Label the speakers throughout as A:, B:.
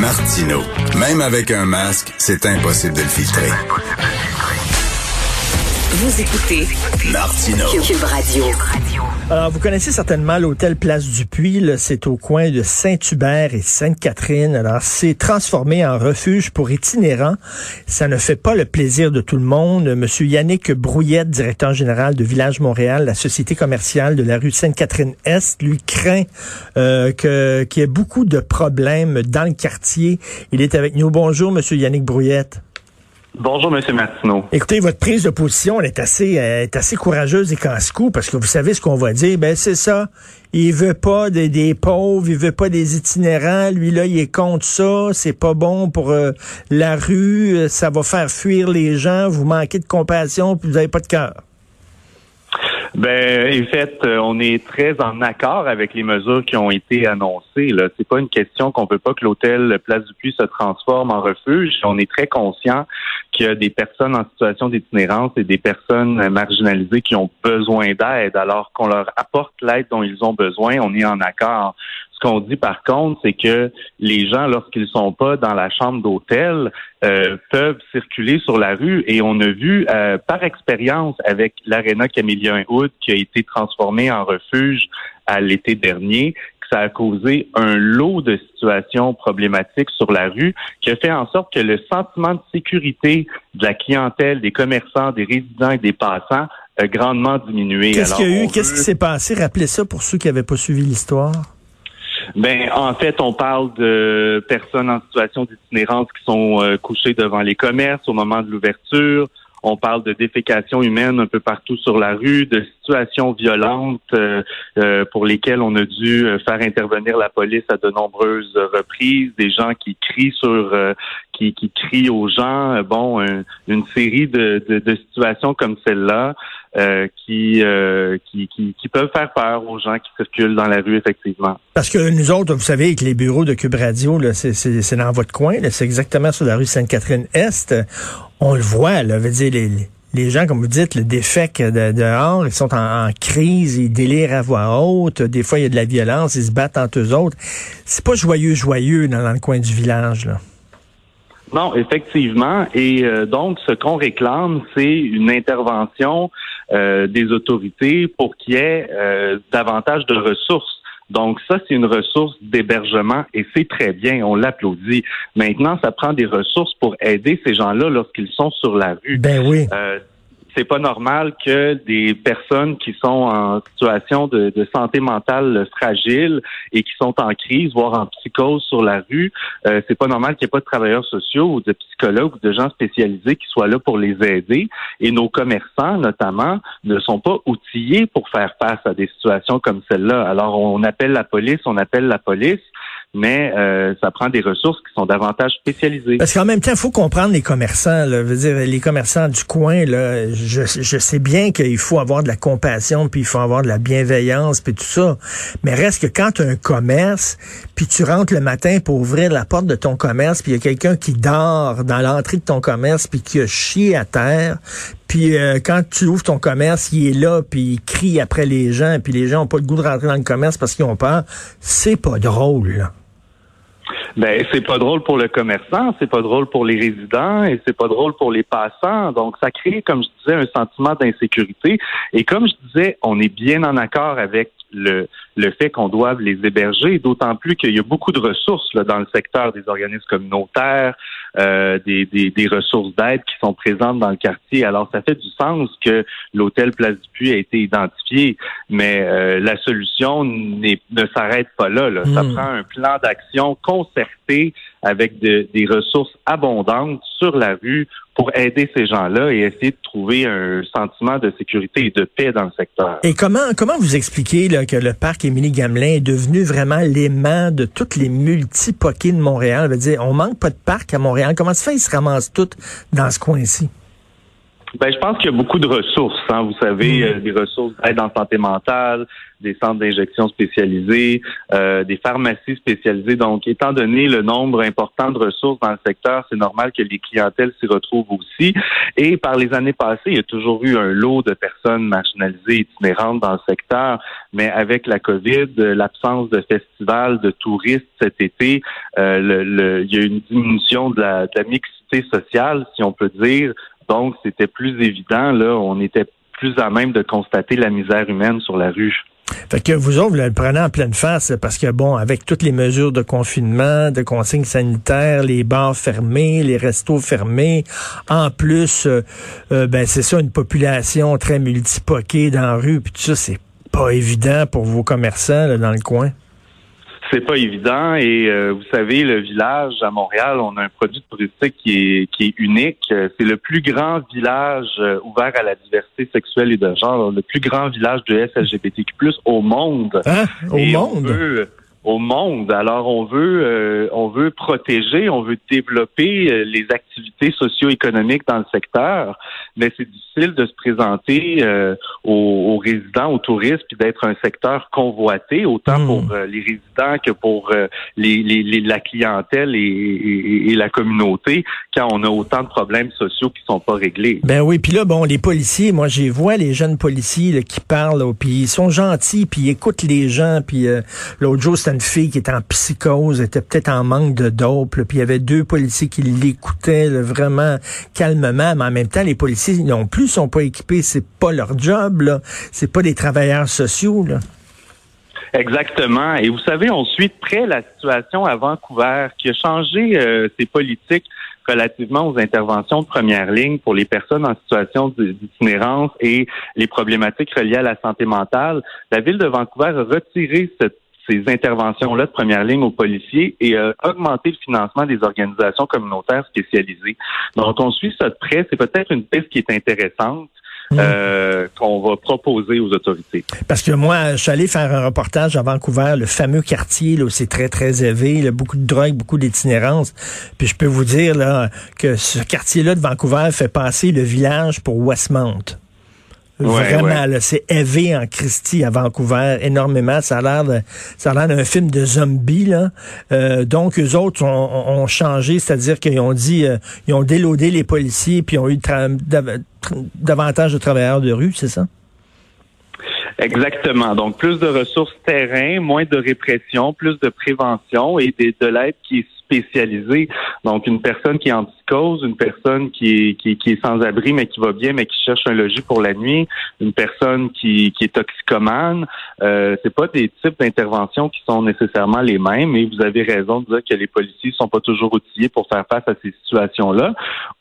A: Martino. Même avec un masque, c'est impossible de le filtrer.
B: Vous écoutez
A: Martino.
B: Cube Radio.
C: Alors, vous connaissez certainement l'hôtel Place du Puy. là. C'est au coin de Saint-Hubert et Sainte-Catherine. Alors, c'est transformé en refuge pour itinérants. Ça ne fait pas le plaisir de tout le monde. Monsieur Yannick Brouillette, directeur général de Village Montréal, la société commerciale de la rue Sainte-Catherine-Est, lui craint euh, que qu'il y ait beaucoup de problèmes dans le quartier. Il est avec nous. Bonjour, Monsieur Yannick Brouillette.
D: Bonjour, M. Martineau.
C: Écoutez, votre prise de position est assez, euh, est assez courageuse et casse-cou parce que vous savez ce qu'on va dire. Ben c'est ça. Il veut pas des, des pauvres, il veut pas des itinérants. Lui là, il est contre ça. C'est pas bon pour euh, la rue. euh, Ça va faire fuir les gens. Vous manquez de compassion puis vous avez pas de cœur.
D: Ben, en fait, euh, on est très en accord avec les mesures qui ont été annoncées. Là, c'est pas une question qu'on veut pas que l'hôtel Place du Puy se transforme en refuge. On est très conscient qu'il y a des personnes en situation d'itinérance et des personnes marginalisées qui ont besoin d'aide. Alors qu'on leur apporte l'aide dont ils ont besoin, on est en accord. Qu'on dit par contre, c'est que les gens, lorsqu'ils sont pas dans la chambre d'hôtel, euh, peuvent circuler sur la rue. Et on a vu euh, par expérience avec l'aréna Camillien Hood qui a été transformé en refuge à l'été dernier que ça a causé un lot de situations problématiques sur la rue qui a fait en sorte que le sentiment de sécurité de la clientèle, des commerçants, des résidents et des passants a grandement diminué.
C: Qu'est-ce qu'il y a eu? Qu'est-ce qui s'est passé? Rappelez ça pour ceux qui n'avaient pas suivi l'histoire.
D: Ben, en fait, on parle de personnes en situation d'itinérance qui sont euh, couchées devant les commerces au moment de l'ouverture. On parle de défécation humaine un peu partout sur la rue, de situations violentes euh, euh, pour lesquelles on a dû euh, faire intervenir la police à de nombreuses reprises, des gens qui crient sur, qui, crient aux gens. Bon, un- une série de, situations comme celle-là qui, euh, qui, peuvent faire peur aux gens qui circulent dans la rue, effectivement.
C: Parce que nous autres, vous savez, avec les bureaux de Cube Radio, c'est, dans votre coin, c'est exactement sur la rue Sainte-Catherine-Est. On le voit, là, veut dire, les, gens, comme vous dites, le défect de, dehors, ils sont en, crise, ils délirent à voix haute, des fois il y a de la violence, ils se battent entre eux autres. C'est pas joyeux, joyeux dans, dans le coin du village, là.
D: Non, effectivement. Et euh, donc, ce qu'on réclame, c'est une intervention euh, des autorités pour qu'il y ait euh, davantage de ressources. Donc, ça, c'est une ressource d'hébergement et c'est très bien, on l'applaudit. Maintenant, ça prend des ressources pour aider ces gens-là lorsqu'ils sont sur la rue.
C: Ben oui.
D: Euh, c'est pas normal que des personnes qui sont en situation de, santé mentale fragile et qui sont en crise, voire en psychose sur la rue, euh, c'est pas normal qu'il n'y ait pas de travailleurs sociaux ou de psychologues ou de gens spécialisés qui soient là pour les aider. Et nos commerçants, notamment, ne sont pas outillés pour faire face à des situations comme celle-là. Alors, on appelle la police, on appelle la police, mais euh, ça prend des ressources qui sont davantage spécialisées.
C: Parce qu'en même temps, il faut comprendre les commerçants. Là, veux dire, les commerçants du coin. Là, je, je sais bien qu'il faut avoir de la compassion, puis il faut avoir de la bienveillance, puis tout ça. Mais reste que quand tu as un commerce, puis tu rentres le matin pour ouvrir la porte de ton commerce, puis il y a quelqu'un qui dort dans l'entrée de ton commerce, puis qui a chié à terre. Puis euh, quand tu ouvres ton commerce, il est là, puis il crie après les gens, puis les gens ont pas le goût de rentrer dans le commerce parce qu'ils ont peur. C'est pas drôle. Là.
D: Ben, c'est pas drôle pour le commerçant, c'est pas drôle pour les résidents et c'est pas drôle pour les passants. Donc, ça crée, comme je disais, un sentiment d'insécurité. Et comme je disais, on est bien en accord avec le, le fait qu'on doive les héberger, d'autant plus qu'il y a beaucoup de ressources là, dans le secteur des organismes communautaires, euh, des, des, des ressources d'aide qui sont présentes dans le quartier. Alors, ça fait du sens que l'hôtel Place du Puy a été identifié, mais euh, la solution ne s'arrête pas là. là. Ça
C: Hmm.
D: prend un plan d'action concerté avec de- des ressources abondantes sur la rue pour aider ces gens-là et essayer de trouver un sentiment de sécurité et de paix dans le secteur.
C: Et comment vous expliquez que le parc Émilie Gamelin est devenu vraiment l'aimant de toutes les multi-poquets de Montréal? On veut dire, on manque pas de parc à Montréal. Comment se fait, ils se ramassent toutes dans ce coin-ci?
D: Ben, je pense qu'il y a beaucoup de ressources. Hein. Vous savez,
C: Mm.
D: euh, des ressources d'aide en santé mentale, des centres d'injection spécialisés, euh, des pharmacies spécialisées. Donc, étant donné le nombre important de ressources dans le secteur, c'est normal que les clientèles s'y retrouvent aussi. Et par les années passées, il y a toujours eu un lot de personnes marginalisées itinérantes dans le secteur. Mais avec la COVID, l'absence de festivals, de touristes cet été, euh, le- le- il y a eu une diminution de la, de la mixité sociale, si on peut dire. Donc, c'était plus évident, là, on était plus à même de constater la misère humaine sur la rue.
C: Fait que vous autres, vous le prenez en pleine face parce que, bon, avec toutes les mesures de confinement, de consignes sanitaires, les bars fermés, les restos fermés, en plus, euh, euh, ben c'est ça, une population très multipoquée dans la rue, puis tout ça, c'est pas évident pour vos commerçants là, dans le coin.
D: C'est pas évident et euh, vous savez, le village à Montréal, on a un produit touristique qui est, qui est unique. Euh, C'est le plus grand village euh, ouvert à la diversité sexuelle et de genre, le plus grand village de SLGBTQ+, au monde.
C: Hein? Au
D: Et on
C: monde?
D: Au monde. Alors on veut euh, on veut protéger, on veut développer euh, les activités socio-économiques dans le secteur, mais c'est difficile de se présenter euh, aux, aux résidents, aux touristes, puis d'être un secteur convoité autant
C: Mm.
D: pour euh, les résidents que pour euh, les, les- les- la clientèle et, et- et la communauté quand on a autant de problèmes sociaux qui sont pas réglés.
C: Ben oui, puis là, bon, les policiers, moi, j'ai vois les jeunes policiers là, qui parlent, puis ils sont gentils, puis ils écoutent les gens, puis euh, l'autre jour, c'était une fille qui était en psychose, était peut-être en manque de dope, puis il y avait deux policiers qui l'écoutaient vraiment calmement, mais en même temps, les policiers non plus sont pas équipés, c'est pas leur job, là, c'est pas des travailleurs sociaux.
D: Exactement. Et vous savez, on suit de près la situation à Vancouver qui a changé euh, ses politiques relativement aux interventions de première ligne pour les personnes en situation d'itinérance et les problématiques reliées à la santé mentale. La ville de Vancouver a retiré cette ces interventions-là de première ligne aux policiers et a augmenté le financement des organisations communautaires spécialisées. Donc, on suit ça de près. C'est peut-être une piste qui est intéressante euh, qu'on va proposer aux autorités.
C: Parce que moi, je suis allé faire un reportage à Vancouver, le fameux quartier là, où c'est très, très élevé, là, beaucoup de drogue, beaucoup d'itinérance. Puis je peux vous dire là, que ce quartier-là de Vancouver fait passer le village pour Westmount.
D: Ouais,
C: Vraiment,
D: ouais.
C: là, c'est élevé en Christie à Vancouver, énormément. Ça a l'air de- ça a l'air d'un film de zombies, là. Euh, donc, eux autres ont, changé, c'est-à-dire qu'ils ont dit, euh, ils ont délodé les policiers, puis ils ont eu davantage de travailleurs de rue, c'est ça?
D: Exactement. Donc, plus de ressources terrain, moins de répression, plus de prévention et des- de l'aide qui est spécialisée. Donc, une personne qui est en psychose, une personne qui est, qui, qui est sans abri mais qui va bien mais qui cherche un logis pour la nuit, une personne qui, qui est toxicomane. Euh, c'est pas des types d'interventions qui sont nécessairement les mêmes. Et vous avez raison de dire que les policiers sont pas toujours outillés pour faire face à ces situations-là.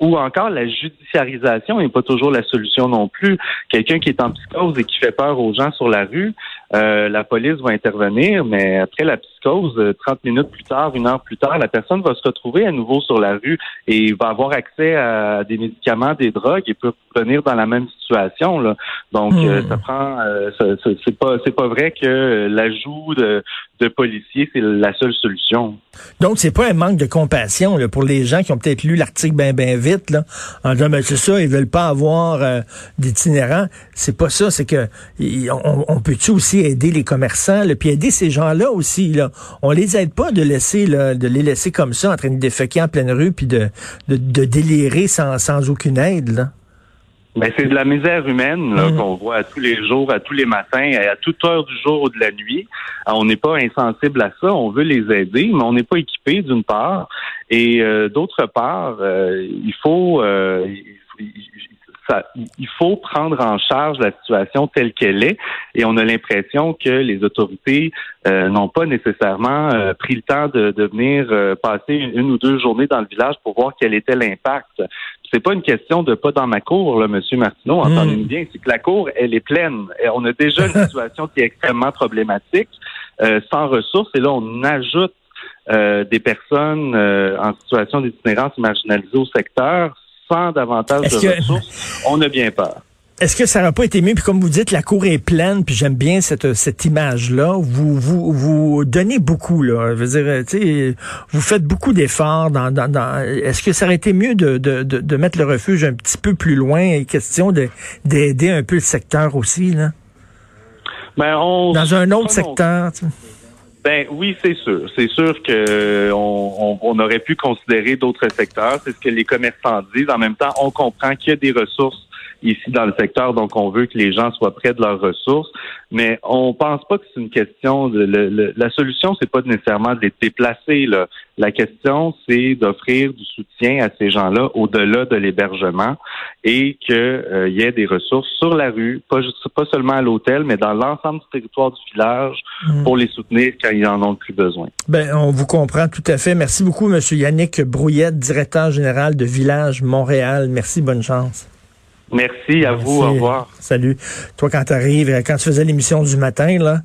D: Ou encore la judiciarisation n'est pas toujours la solution non plus. Quelqu'un qui est en psychose et qui fait peur aux gens sur la rue, euh, la police va intervenir, mais après la psychose, euh, 30 minutes plus tard, une heure plus tard, la personne va se retrouver à nouveau sur la rue et va avoir accès à des médicaments, des drogues et peut revenir dans la même situation. Là. Donc, euh,
C: Hmm.
D: ça prend. euh, c'est pas, c'est pas vrai que l'ajout de, de policiers c'est la seule solution.
C: Donc, c'est pas un manque de compassion là, pour les gens qui ont peut-être lu l'article bien ben vite, là, en disant ben, c'est ça, ils veulent pas avoir euh, d'itinérants. C'est pas ça, c'est que on peut-tu aussi aider les commerçants, là, puis aider ces gens-là aussi. Là? On les aide pas de laisser là, de les laisser comme ça en train de déféquer en pleine rue puis de, de, de délirer sans, sans aucune aide. Là.
D: Ben, c'est de la misère humaine
C: Mhm.
D: qu'on voit à tous les jours, à tous les matins, et à toute heure du jour ou de la nuit. On n'est pas insensible à ça, on veut les aider, mais on n'est pas équipé d'une part. Et euh, d'autre part, euh, il faut, euh, il, il- ça- il faut prendre en charge la situation telle qu'elle est. Et on a l'impression que les autorités euh, n'ont pas nécessairement euh, pris le temps de, de venir euh, passer une, une ou deux journées dans le village pour voir quel était l'impact c'est pas une question de pas dans ma cour, là, Monsieur Martineau, entendez-nous bien, c'est que la cour, elle est pleine. Et on a déjà une situation qui est extrêmement problématique, euh, sans ressources, et là, on ajoute euh, des personnes euh, en situation d'itinérance marginalisée au secteur sans davantage de
C: que-
D: ressources. On a bien peur.
C: Est-ce que ça n'aurait pas été mieux, puis comme vous dites, la cour est pleine, puis j'aime bien cette, cette image-là. Vous, vous, vous donnez beaucoup, là. Je veux dire, tu sais, vous faites beaucoup d'efforts. Dans, dans, dans Est-ce que ça aurait été mieux de, de, de, de mettre le refuge un petit peu plus loin, question de d'aider un peu le secteur aussi, là?
D: Ben, on,
C: Dans un autre secteur. tu sais.
D: Ben oui, c'est sûr. C'est sûr que on, on- on aurait pu considérer d'autres secteurs. C'est ce que les commerçants disent. En même temps, on comprend qu'il y a des ressources ici dans le secteur, donc on veut que les gens soient près de leurs ressources. Mais on pense pas que c'est une question de le- le- la solution, c'est pas nécessairement de les déplacer. Là. La question, c'est d'offrir du soutien à ces gens-là au-delà de l'hébergement et qu'il y ait des ressources sur la rue, pas, juste, pas seulement à l'hôtel, mais dans l'ensemble du territoire du village pour les soutenir quand ils en ont le plus besoin.
C: Ben, on vous comprend tout à fait. Merci beaucoup, M. Yannick Brouillette, directeur général de Village Montréal. Merci, bonne chance.
D: Merci à vous. Au revoir.
C: Salut. Toi, quand t'arrives, euh, quand tu faisais l'émission du matin, là,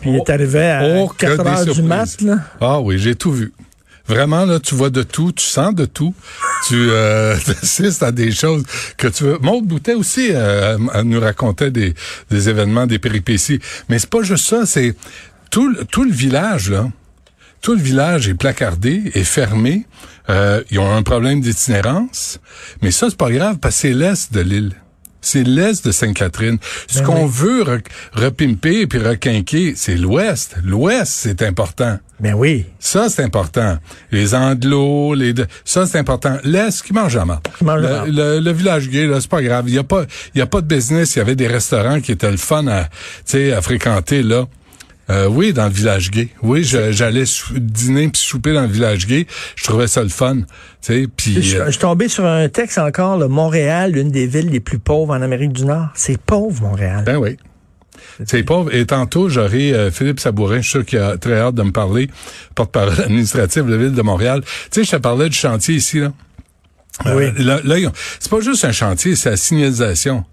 C: puis t'arrivais à
E: Oh, que
C: 4
E: des
C: heures du mat, là.
E: Ah oui, j'ai tout vu. Vraiment, là, tu vois de tout, tu sens de tout. Tu euh, assistes à des choses que tu veux. Maud Boutet aussi euh, elle nous racontait des, des événements, des péripéties. Mais c'est pas juste ça, c'est tout, le- tout le village, là. Tout le village est placardé, est fermé. Euh, ils ont un problème d'itinérance. Mais ça, c'est pas grave parce que c'est l'est de l'île. C'est l'est de Sainte-Catherine. Ce
C: Ben
E: qu'on
C: oui.
E: veut re- repimper puis requinquer, c'est l'ouest. L'ouest, c'est important.
C: Ben oui.
E: Ça, c'est important. Les anglos, les de- ça, c'est important. L'Est qui mange
C: mange la
E: le, le, le village gay, là, c'est pas grave. Il y a pas, il y a pas de business. Il y avait des restaurants qui étaient le fun à, tu sais, à fréquenter, là. Euh, oui, dans le village gay. Oui, j'allais dîner puis souper dans le village gay. Je trouvais ça le fun. Puis
C: Je,
E: euh,
C: je suis tombé sur un texte encore, là, Montréal, l'une des villes les plus pauvres en Amérique du Nord. C'est pauvre, Montréal.
E: Ben oui. C'est pauvre. Et tantôt, j'aurai euh, Philippe Sabourin, je suis sûr qu'il a très hâte de me parler, porte-parole administrative de la Ville de Montréal. Tu sais, je te parlais du chantier ici, là.
C: Oui.
E: Euh, là, là, c'est pas juste un chantier, c'est la signalisation.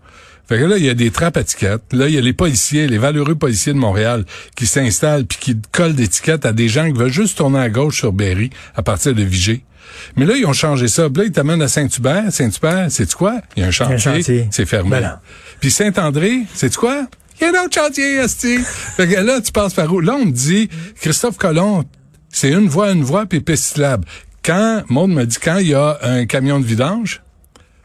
E: Fait que là, il y a des trappes à étiquettes. Là, il y a les policiers, les valeureux policiers de Montréal qui s'installent puis qui collent des étiquettes à des gens qui veulent juste tourner à gauche sur Berry à partir de Vigée. Mais là, ils ont changé ça. Puis là, ils t'amènent à Saint-Hubert. Saint-Hubert, c'est quoi? Il y a un chantier.
C: chantier.
E: C'est fermé.
C: Ben.
E: Puis Saint-André, c'est quoi? Il y a un autre chantier, esti. fait que là, tu passes par où? Là, on me dit, Christophe Colomb, c'est une voie, une voie, puis piste. Quand, Maud me dit, quand il y a un camion de vidange,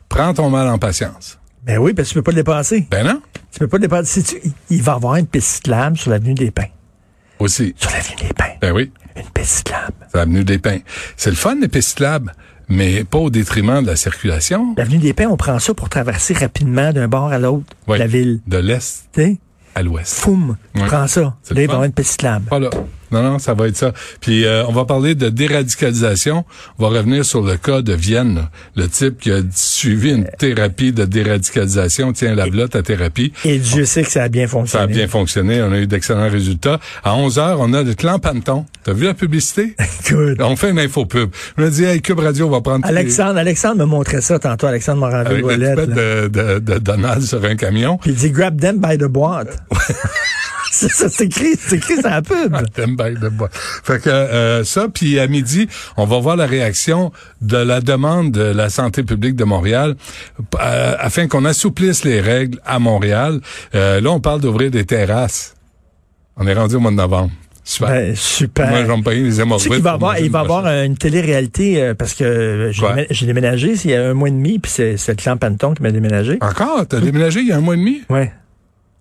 E: prends ton mal en patience.
C: Ben oui, parce que tu peux pas le dépasser.
E: Ben non,
C: Tu peux pas le dépasser. Sais-tu, il va y avoir une piste cyclable sur l'avenue des Pins.
E: aussi.
C: Sur l'avenue des Pins.
E: Ben oui,
C: Une piste cyclable.
E: c'est l'avenue des Pins. C'est le fun, les pistes cyclables, mais pas au détriment de la circulation.
C: L'avenue des Pins, on prend ça pour traverser rapidement d'un bord à l'autre de
E: Oui.
C: la ville.
E: De l'est
C: Tu
E: à l'ouest.
C: foum, tu
E: Ouais.
C: prends ça. Là, il va y avoir une piste cyclable.
E: Pas là. Non, non, ça va être ça. Puis euh, on va parler de déradicalisation. On va revenir sur le cas de Vienne, le type qui a suivi une thérapie de déradicalisation. Tiens, la blotte à thérapie.
C: Et Dieu sait que ça a bien
E: Ça
C: fonctionné.
E: a bien fonctionné. On a eu d'excellents résultats. À 11 heures, on a le clan Panton. T'as vu la publicité?
C: Good.
E: on fait une info pub. On a dit, hey, Cube Radio va prendre les-
C: Alexandre, Alexandre me montrait ça tantôt, Alexandre
E: avec
C: Moranville-Ouellette.
E: l'étiquette
C: là.
E: de, de, de Donald sur un camion.
C: Puis il dit grab them by the boîte. c'est c'est écrit, c'est écrit sur la pub.
E: De bois. Fait que euh, ça, puis à midi, on va voir la réaction de la demande de la santé publique de Montréal euh, afin qu'on assouplisse les règles à Montréal. Euh, là, on parle d'ouvrir des terrasses. On est rendu au mois de novembre. Super.
C: Ben, super.
E: Moi, j'aime pas les
C: Tu sais
E: hémorroïdes.
C: qu'il va avoir, il va avoir une télé-réalité euh, parce que euh, j'ai déménagé il y a un mois et demi, puis c'est c'est le clan Panton qui m'a déménagé.
E: Encore? T'as déménagé il y a un mois et demi?
C: Ouais,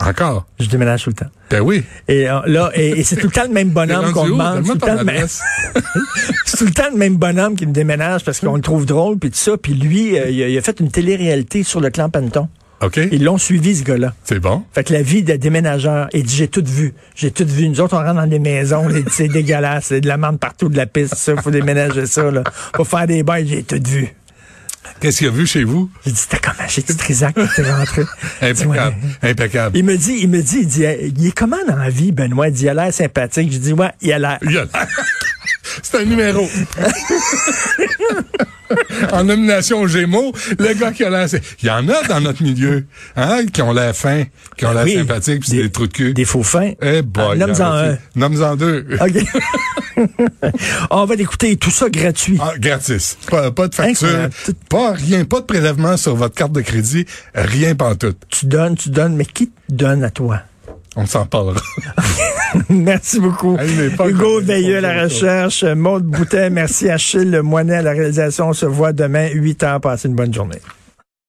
E: Encore?
C: je déménage tout le temps.
E: Ben oui.
C: Et euh, là, et, et c'est tout le temps le même bonhomme qu'on demande. C'est tout, le temps le même- tout le temps le même bonhomme qui me déménage parce qu'on le trouve drôle, puis tout ça. Puis lui, euh, il, a, il a fait une télé-réalité sur le clan Panton.
E: OK?
C: Ils l'ont suivi, ce gars-là.
E: C'est bon.
C: Fait que la vie de déménageur, il dit, j'ai tout vu. J'ai tout vu. Nous autres, on rentre dans des maisons, c'est dégueulasse, c'est de la merde partout, de la piste, ça, faut déménager ça, là. Faut faire des bails, j'ai tout vu.
E: Qu'est-ce qu'il a vu chez vous?
C: J'ai dit, c'était comment? J'ai dit, Trisac, quand t'es rentré.
E: Impeccable.
C: Ouais.
E: Impeccable.
C: Il me dit, il me dit, il dit, il est comment dans la vie, Benoît? Il dit, il a l'air sympathique. Je dis, ouais, il a l'air.
E: Il a- C'est un numéro. en nomination aux Gémeaux, le gars qui a l'air... Il y en a dans notre milieu, hein, qui ont l'air fin, qui ont l'air
C: Oui.
E: sympathiques, puis c'est
C: Des-
E: des trous de cul.
C: Des faux fins.
E: Eh boy.
C: Ah, nomme-en un.
E: Nomme-en deux.
C: OK. On va l'écouter, tout ça gratuit.
E: Ah, gratis. Pas, pas de facture,
C: Incroyable.
E: pas rien, pas de prélèvement sur votre carte de crédit, rien pantoute.
C: Tu donnes, tu donnes, mais qui te donne à toi?
E: On s'en parlera.
C: Merci beaucoup. Hugo Veilleux à la recherche, Maude Boutet, merci Achille Moinet à la réalisation. On se voit demain, 8 heures. Passez une bonne journée.